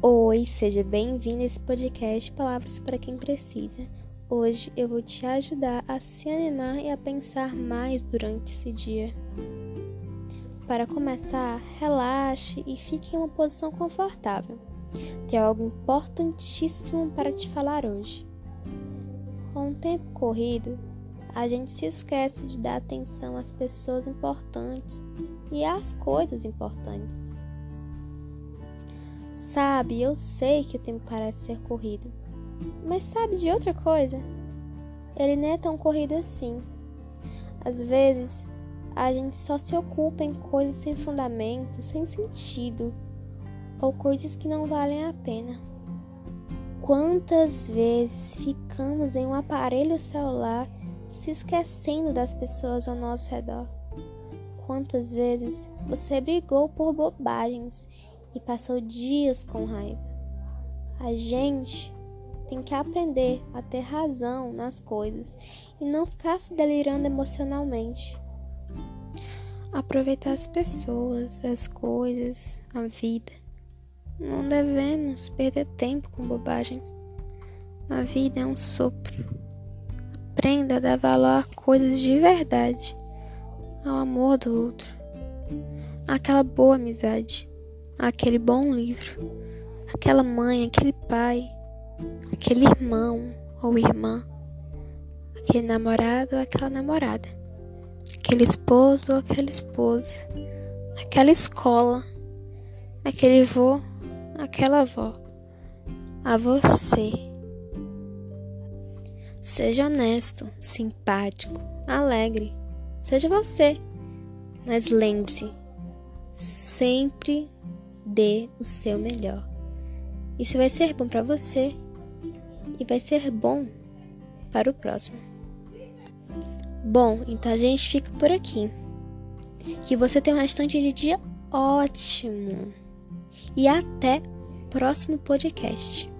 Oi, seja bem-vindo a esse podcast Palavras para quem precisa. Hoje eu vou te ajudar a se animar e a pensar mais durante esse dia. Para começar, relaxe e fique em uma posição confortável. Tem algo importantíssimo para te falar hoje. Com o tempo corrido, a gente se esquece de dar atenção às pessoas importantes e às coisas importantes. Sabe, eu sei que o tempo parece ser corrido. Mas sabe de outra coisa? Ele não é tão corrido assim. Às vezes, a gente só se ocupa em coisas sem fundamento, sem sentido, ou coisas que não valem a pena. Quantas vezes ficamos em um aparelho celular se esquecendo das pessoas ao nosso redor? Quantas vezes você brigou por bobagens e passou dias com raiva. A gente tem que aprender a ter razão nas coisas e não ficar se delirando emocionalmente. Aproveitar as pessoas, as coisas, a vida. Não devemos perder tempo com bobagens. A vida é um sopro. Aprenda a dar valor a coisas de verdade, ao amor do outro, àquela boa amizade aquele bom livro, aquela mãe, aquele pai, aquele irmão ou irmã, aquele namorado ou aquela namorada, aquele esposo ou aquela esposa, aquela escola, aquele vô, aquela avó, a você. Seja honesto, simpático, alegre. Seja você. Mas lembre-se, sempre dê o seu melhor. Isso vai ser bom para você e vai ser bom para o próximo. Bom, então a gente fica por aqui. Que você tenha um restante de dia ótimo. E até o próximo podcast.